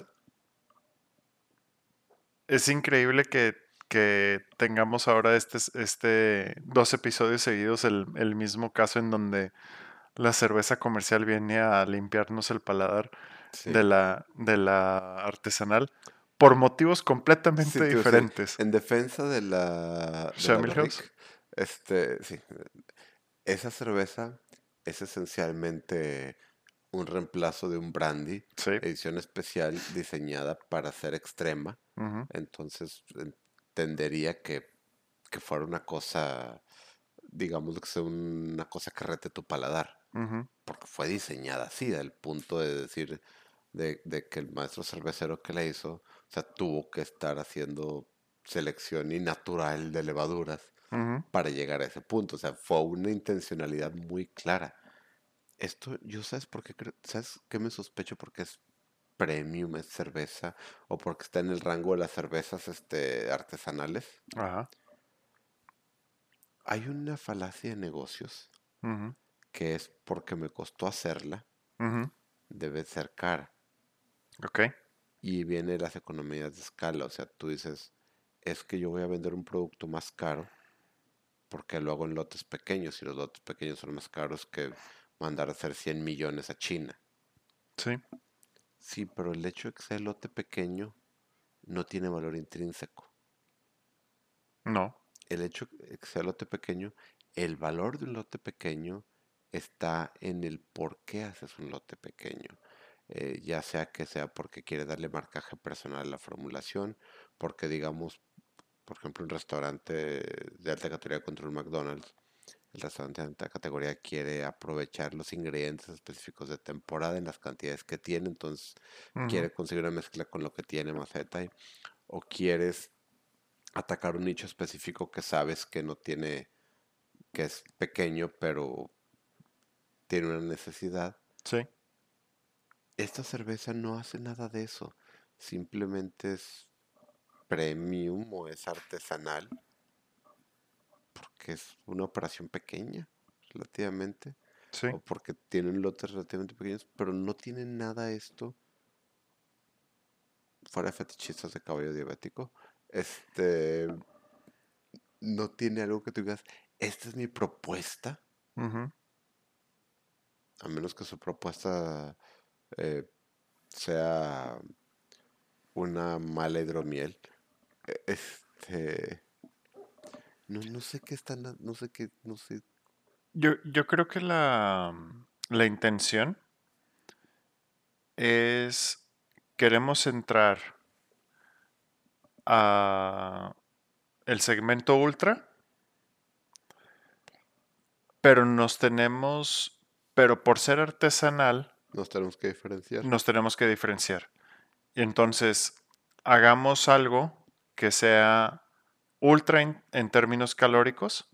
es increíble que, que tengamos ahora este, este dos episodios seguidos el, el mismo caso en donde la cerveza comercial viene a limpiarnos el paladar Sí. de la, de la artesanal por motivos completamente Sí, diferentes. en defensa de la, de la House. Este, sí, esa cerveza es esencialmente un reemplazo de un brandy, Sí. edición especial diseñada para ser extrema. Entonces entendería que, que fuera una cosa, digamos que sea una cosa que rete tu paladar, porque fue diseñada así, al punto de decir de, de que el maestro cervecero que la hizo, o sea, tuvo que estar haciendo selección y natural de levaduras para llegar a ese punto. O sea, fue una intencionalidad muy clara. Esto, yo sabes por qué ¿sabes qué me sospecho? Porque es premium, es cerveza, o porque está en el rango de las cervezas este, artesanales. Ajá. Hay una falacia de negocios que es porque me costó hacerla, debe ser cara. Ok. Y viene las economías de escala. O sea, tú dices, es que yo voy a vender un producto más caro porque lo hago en lotes pequeños y los lotes pequeños son más caros que mandar a hacer 100 millones a China. Sí. Sí, pero el hecho de que sea el lote pequeño no tiene valor intrínseco. No. El hecho de que sea lote pequeño, el valor de un lote pequeño está en el por qué haces un lote pequeño. Eh, ya sea que sea porque quiere darle marcaje personal a la formulación, porque digamos, por ejemplo, un restaurante de alta categoría contra un McDonald's, el restaurante de alta categoría quiere aprovechar los ingredientes específicos de temporada en las cantidades que tiene, entonces quiere conseguir una mezcla con lo que tiene más detalle, o quieres atacar un nicho específico que sabes que no tiene, que es pequeño, pero tiene una necesidad. Sí. Esta cerveza no hace nada de eso, simplemente es premium o es artesanal, porque es una operación pequeña, relativamente, Sí. o porque tienen lotes relativamente pequeños, pero no tiene nada esto, fuera de fetichistas de caballo diabético, este, no tiene algo que tú digas, esta es mi propuesta, a menos que su propuesta eh, sea una mala hidromiel. E- Este, no, no sé qué están, no sé qué, no sé. Yo, yo creo que la, la intención es queremos entrar a el segmento ultra, pero nos tenemos, pero por ser artesanal, Nos tenemos que diferenciar. nos tenemos que diferenciar. Y entonces, hagamos algo que sea ultra en, en términos calóricos,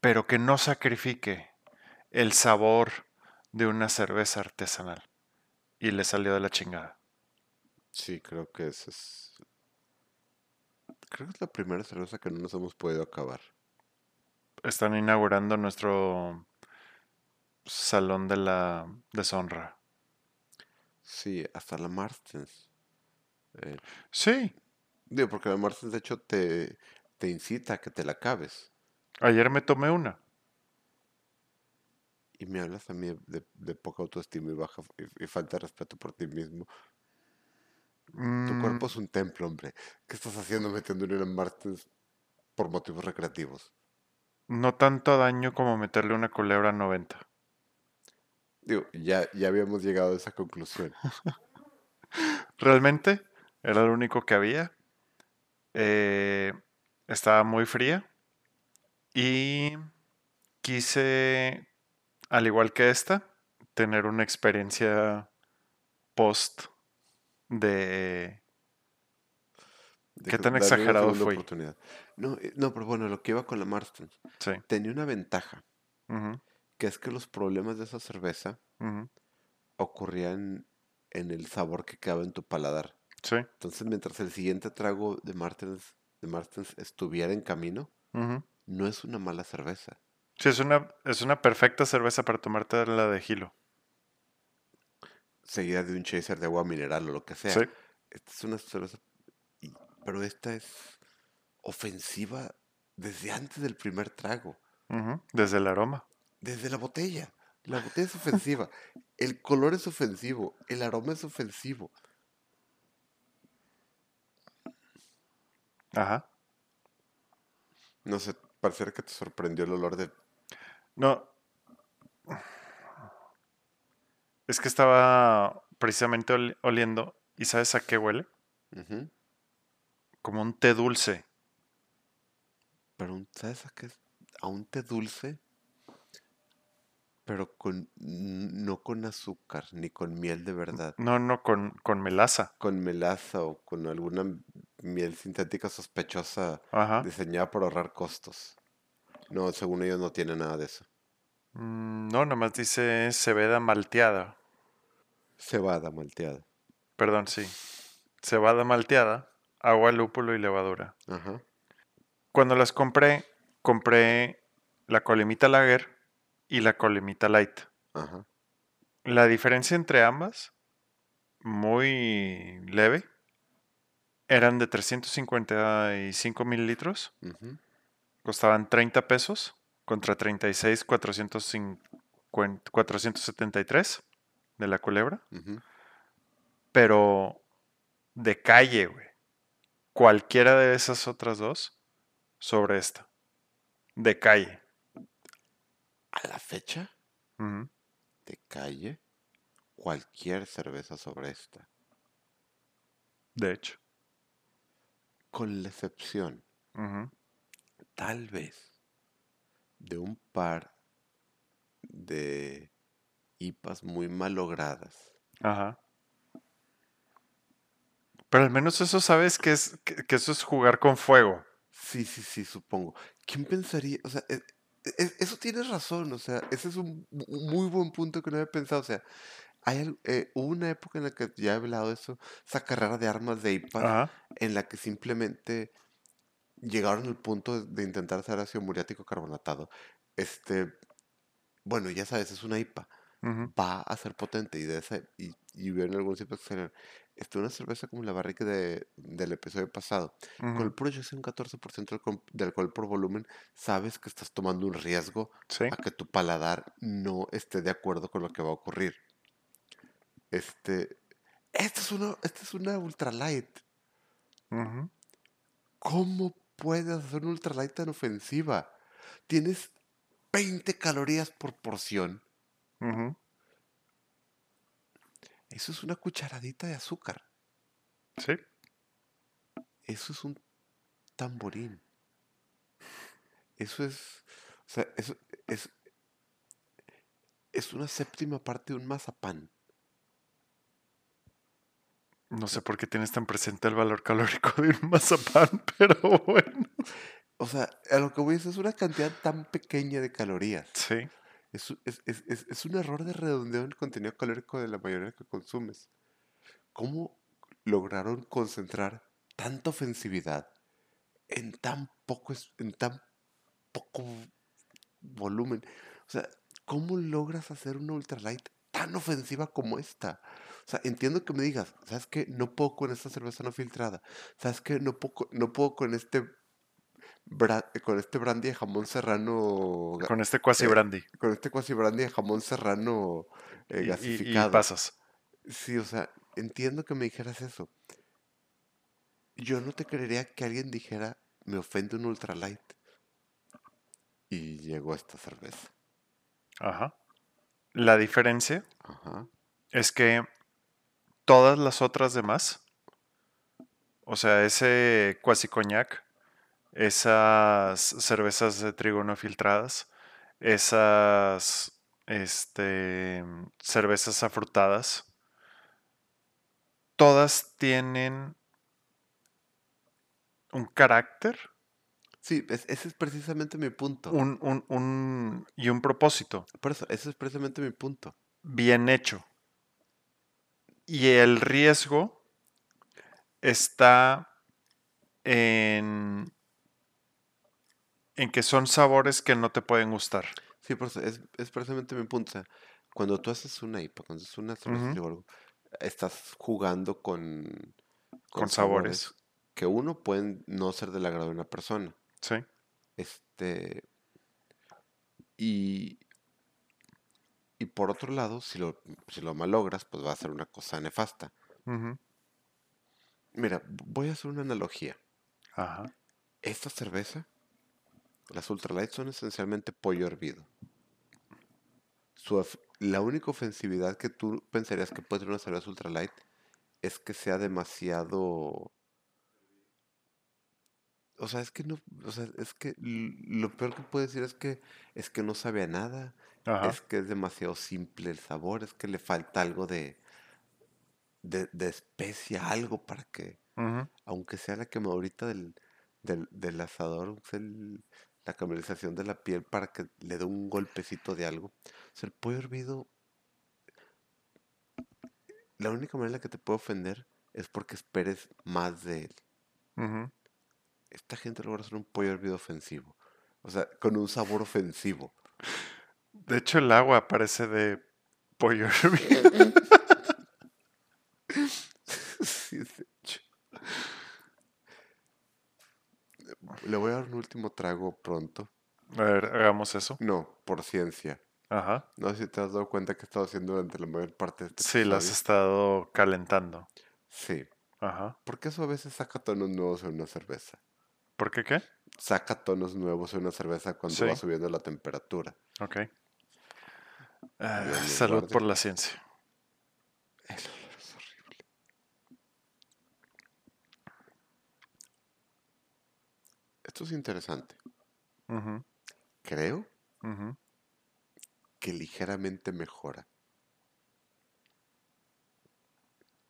pero que no sacrifique el sabor de una cerveza artesanal. Y le salió de la chingada. Sí, creo que esa es. Creo que es la primera cerveza que no nos hemos podido acabar. Están inaugurando nuestro salón de la deshonra. Sí, hasta la Martens. Eh, Sí, digo, porque la Martens de hecho te, te incita a que te la acabes. ayer me tomé una. Y me hablas a mí de, de poca autoestima y baja y, y falta de respeto por ti mismo. Tu Mm, cuerpo es un templo, hombre. ¿Qué estás haciendo metiéndole una Martens por motivos recreativos? no tanto daño como meterle una culebra a 90. Digo, ya, ya habíamos llegado a esa conclusión. Realmente era lo único que había. Eh, estaba muy fría. Y quise, al igual que esta, tener una experiencia post de... ¿Qué tan exagerado oportunidad. No, eh, no, pero bueno, lo que iba con la Sí. tenía una ventaja, que es que los problemas de esa cerveza ocurrían en el sabor que quedaba en tu paladar. Sí. Entonces, mientras el siguiente trago de Martens, de Martens estuviera en camino, no es una mala cerveza. Sí, es una, es una perfecta cerveza para tomarte la de Hilo. Seguida de un chaser de agua mineral o lo que sea. Sí. Esta es una cerveza. pero esta es ofensiva desde antes del primer trago. Ujú. Desde el aroma. Desde la botella. La botella es ofensiva. El color es ofensivo. El aroma es ofensivo. Ajá. No sé, pareciera que te sorprendió el olor de. No. Es que estaba precisamente oli- oliendo. ¿Y sabes a qué huele? Como un té dulce. Pero, un- ¿sabes a qué? A un té dulce. Pero con. No con azúcar, ni con miel de verdad. No, no, con, con melaza. Con melaza o con alguna miel sintética sospechosa Ajá. diseñada para ahorrar costos. No, según ellos no tiene nada de eso. Mm, No, nomás dice cebada malteada. Cebada malteada. Perdón, sí. Cebada malteada, agua, lúpulo y levadura. Ajá. Cuando las compré, compré la colimita lager y la colimita light. Ajá. La diferencia entre ambas, muy leve, eran de 355 mililitros, ujú, costaban 30 pesos contra 36 450 473 de la culebra, pero de calle, güey. Cualquiera de esas otras dos sobre esta. De calle. A la fecha Ujú. de calle, cualquier cerveza sobre esta. De hecho. Con la excepción, tal vez, de un par de IPAs muy malogradas. Ajá. Pero al menos eso sabes que es que, que eso es jugar con fuego. Sí, sí, sí, supongo. ¿Quién pensaría? O sea, e- e- eso tienes razón, o sea, ese es un mu- un muy buen punto que no había pensado. O sea, hay eh, hubo una época en la que ya he hablado de eso, esa carrera de armas de Ajá. en la que simplemente llegaron al punto de intentar hacer ácido muriático carbonatado. Este, bueno, ya sabes, es una IPA. Va a ser potente y de esa y, y en salieron, este, una cerveza como la barrica de, del episodio pasado con el puro hecho de ser un 14% de alcohol, de alcohol por volumen sabes que estás tomando un riesgo Sí. a que tu paladar no esté de acuerdo con lo que va a ocurrir este esta es una esta es una ultralight. ¿cómo puedes hacer una ultralight tan ofensiva? tienes 20 calorías por porción Ujú. Eso es una cucharadita de azúcar Sí. Eso es un tamborín. Eso es, o sea, eso es, es una séptima parte de un mazapán. No sé por qué tienes tan presente el valor calórico de un mazapán, pero bueno. O sea, a lo que voy es, es una cantidad tan pequeña de calorías. Sí. Es, es, es- es- un error de redondeo en el contenido calórico de la mayoría que consumes. ¿Cómo lograron concentrar tanta ofensividad en tan poco, en tan poco volumen? O sea, ¿cómo logras hacer una ultralight tan ofensiva como esta? O sea, entiendo que me digas, ¿sabes qué? No puedo con esta cerveza no filtrada. ¿Sabes qué? No puedo, no puedo con este con este brandy de jamón serrano Con este quasi eh, brandy. con este cuasi brandy de jamón serrano eh, Y- y- y, gasificado. pasas. Sí, o sea, entiendo que me dijeras eso. Yo no te creería que alguien dijera, me ofende un ultralight. Y llegó esta cerveza. Ajá. La diferencia Ajá. es que todas las otras demás, o sea, ese quasi coñac, esas cervezas de trigo no filtradas, esas este, cervezas afrutadas, todas tienen un carácter Sí, es- ese es precisamente mi punto. un, un- un- y un propósito Por eso, ese es precisamente mi punto. bien hecho. Y el riesgo está en, en que son sabores que no te pueden gustar. Sí, por eso, es, es precisamente mi punto. o sea, cuando tú haces una IPA, cuando haces una cerveza o algo, estás jugando con, Con sabores. que uno pueden no ser del agrado de una persona. Sí. Este. Y. Y por otro lado, si lo, si lo malogras, pues va a ser una cosa nefasta. Ujú. Mira, voy a hacer una analogía. Ajá. Esta cerveza, las ultralight son esencialmente pollo hervido. Su la única ofensividad que tú pensarías que puede tener una cerveza ultralight es que sea demasiado... O sea, es que no, o sea, es que lo peor que puedo decir es que es que no sabe a nada, Ajá. es que es demasiado simple el sabor, es que le falta algo de de, de especia, algo para que, aunque sea la quemadurita del, del, del asador, el- la caramelización de la piel para que le dé un golpecito de algo. O sea, el pollo hervido, la única manera en la que te puede ofender es porque esperes más de él. Esta gente logra hacer un pollo hervido ofensivo. O sea, con un sabor ofensivo. De hecho, el agua parece de pollo hervido. Sí, de hecho. Le voy a dar un último trago pronto. A ver, hagamos eso. No, por ciencia. Ajá. No sé si te has dado cuenta que he estado haciendo durante la mayor parte de este Sí, las has episodio. estado calentando. Sí. Ajá. Porque eso a veces saca tonos nuevos en una cerveza. ¿Por qué qué? Saca tonos nuevos en una cerveza cuando Sí. va subiendo la temperatura. Ok. Ah, salud por la ciencia. El olor es horrible. Esto es interesante. Creo que ligeramente mejora.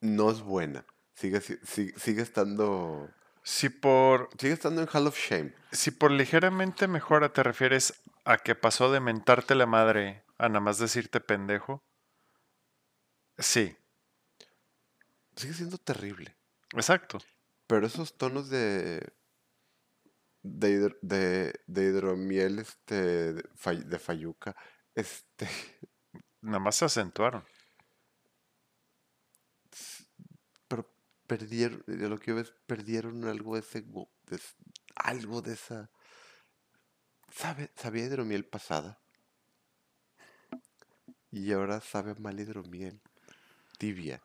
No es buena. Sigue, si- si- sigue estando. Si por, Sigue estando en Hall of Shame. si por ligeramente mejora te refieres a que pasó de mentarte la madre a nada más decirte pendejo, sí, Sigue siendo terrible. exacto. Pero esos tonos de. De, hidro- de, de hidromiel este, de, fa- de fayuca, este. Nada más se acentuaron. Pero perdieron. Lo que yo ves, perdieron algo de ese. de algo de esa. ¿Sabe, sabía hidromiel pasada? Y ahora sabe mal hidromiel. Tibia.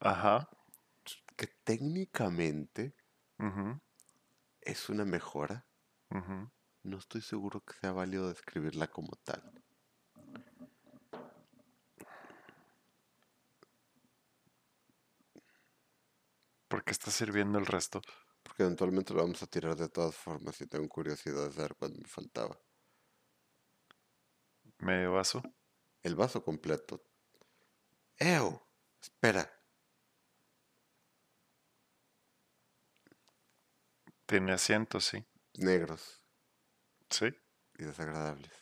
Ajá. Que técnicamente ujú, es una mejora. No estoy seguro que sea válido describirla como tal. ¿Por qué está sirviendo el resto? Porque eventualmente lo vamos a tirar de todas formas y tengo curiosidad de saber cuándo me faltaba. Medio vaso. El vaso completo. ¡Ew! Espera. Tiene asiento, sí. Negros Sí. y desagradables.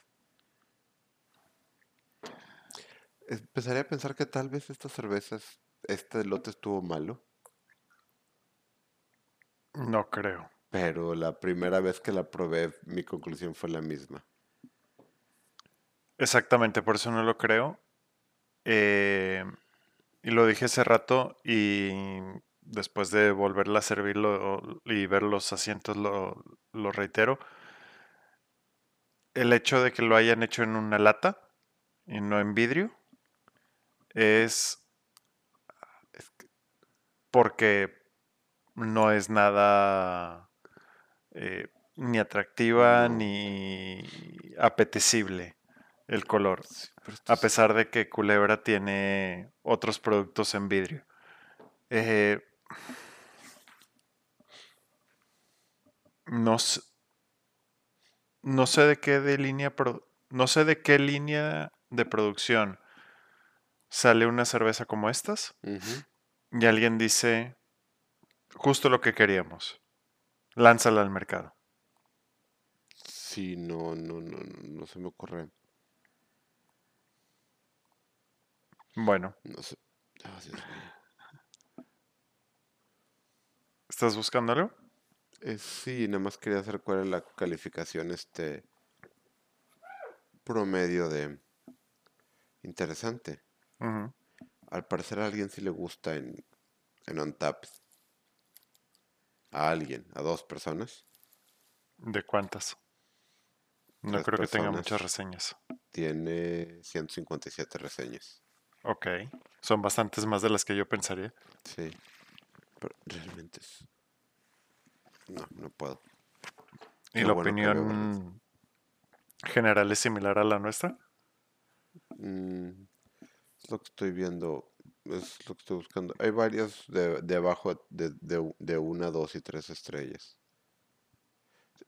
Empezaría a pensar que tal vez estas cervezas, este lote estuvo malo, No creo. pero la primera vez que la probé, mi conclusión fue la misma. Exactamente, por eso no lo creo. Eh, y lo dije hace rato y después de volverla a servir lo- y ver los asientos lo, lo reitero. El hecho de que lo hayan hecho en una lata y no en vidrio es Es que porque no es nada eh, ni atractiva ni apetecible el color. sí, A es- pesar de que Culebra tiene otros productos en vidrio. Eh, no, s- no sé de qué de línea pro- no sé de qué línea de producción sale una cerveza como estas y alguien dice justo lo que queríamos. Lánzala al mercado. Sí, no, no, no, no, se me ocurre. Bueno, No sé. Ah, Dios mío. ¿Estás buscando algo? Eh, sí, nada más quería saber cuál es la calificación este promedio de interesante. Al parecer a alguien sí le gusta en, en OnTap. A alguien, a dos personas. ¿De cuántas? No creo que tenga muchas reseñas. Tiene 157 reseñas. Ok. Son bastantes más de las que yo pensaría. Sí. Pero realmente es... No, no puedo. ¿Y Qué la bueno opinión general es similar a la nuestra? Mm, es lo que estoy viendo. Es lo que estoy buscando. Hay varias de, de abajo de, de, una, dos y tres estrellas.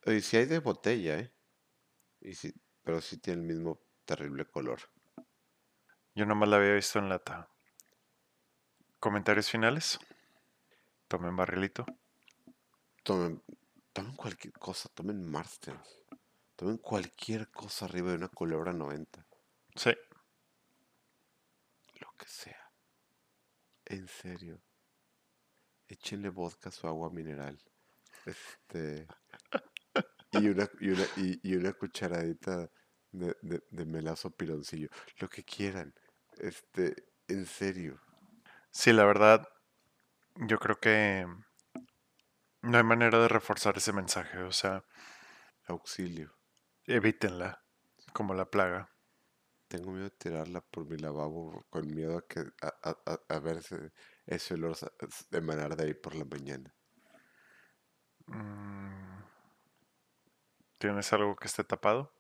Y si hay de botella, ¿eh? Y sí, pero sí tiene el mismo terrible color. Yo nomás la había visto en lata. ¿Comentarios finales? Tomen barrilito. Tomen, tomen cualquier cosa, tomen Marsters. Tomen cualquier cosa arriba de una culebra 90. Sí. Lo que sea. En serio. Échenle vodka a su agua mineral. Este. Y una, y una, y, y una cucharadita de, de, de melazo pironcillo. Lo que quieran. Este. En serio. Sí, la verdad, yo creo que no hay manera de reforzar ese mensaje. O sea, Auxilio. evítenla, como la plaga. Tengo miedo de tirarla por mi lavabo con miedo a que a, a, a, verse ese olor emanar de ahí por la mañana. Mm, ¿Tienes algo que esté tapado?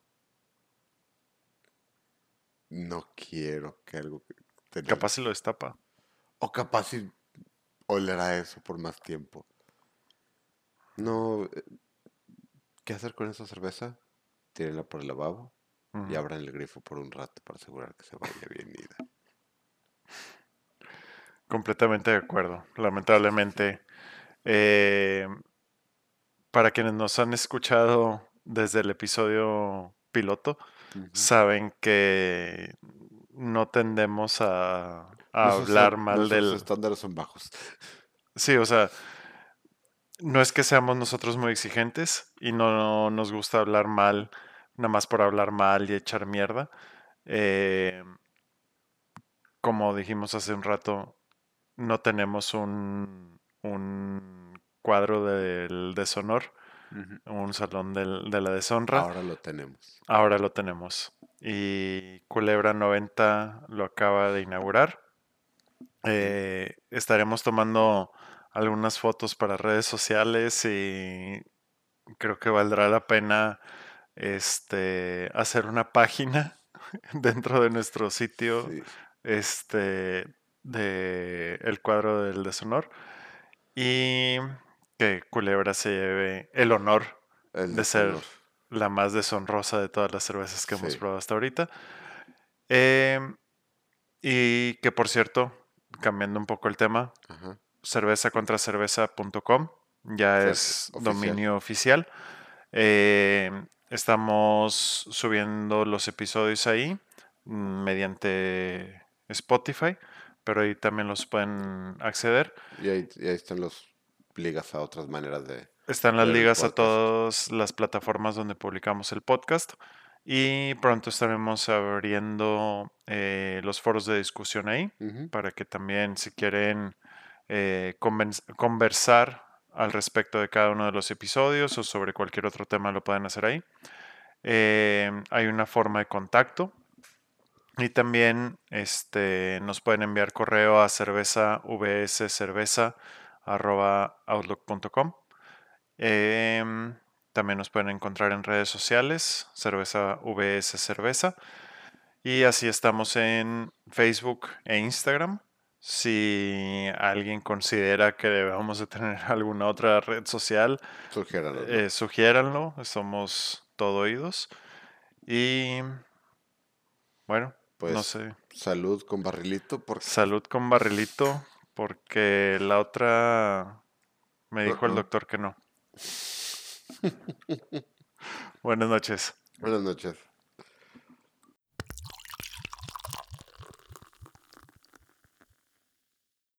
No quiero que algo que tener- Capaz si lo destapa. O capaz si olerá eso por más tiempo. No. eh, ¿Qué hacer con esa cerveza? Tírenla por el lavabo y abran el grifo por un rato para asegurar que se vaya bien ida. Completamente de acuerdo. Lamentablemente, eh, para quienes nos han escuchado desde el episodio piloto, saben que no tendemos a, hablar mal del... estándares son bajos. Sí, o sea, no es que seamos nosotros muy exigentes y no nos gusta hablar mal, nada más por hablar mal y echar mierda. Eh, como dijimos hace un rato, no tenemos un, un cuadro del deshonor, un salón del- de la deshonra. Ahora lo tenemos. Ahora lo tenemos. Y Culebra 90 lo acaba de inaugurar. Eh, estaremos tomando algunas fotos para redes sociales y creo que valdrá la pena este, hacer una página dentro de nuestro sitio Sí. este, de el cuadro del deshonor y que Culebra se lleve el honor El de ser la más deshonrosa de todas las cervezas que hemos probado hasta ahorita. Em, y que por cierto, cambiando un poco el tema. cervezacontracerveza.com ya es oficial. dominio oficial. Em, estamos subiendo los episodios ahí mm, mediante Spotify, pero ahí también los pueden acceder. Y ahí, y ahí están los ligas a otras maneras de. Están las ligas a todas las plataformas donde publicamos el podcast y pronto estaremos abriendo eh, los foros de discusión ahí para que también si quieren eh, conversar al respecto de cada uno de los episodios o sobre cualquier otro tema lo pueden hacer ahí. Eh, hay una forma de contacto y también este, nos pueden enviar correo a cerveza outlook.com. Em, también nos pueden encontrar en redes sociales, cerveza VS Cerveza. Y así estamos en Facebook e Instagram. Si alguien considera que debemos de tener alguna otra red social, eh, sugiéranlo. Somos todo oídos. Y bueno, Pues no sé. salud con barrilito porque Salud con barrilito, porque la otra me dijo el doctor que no. Buenas noches. buenas noches.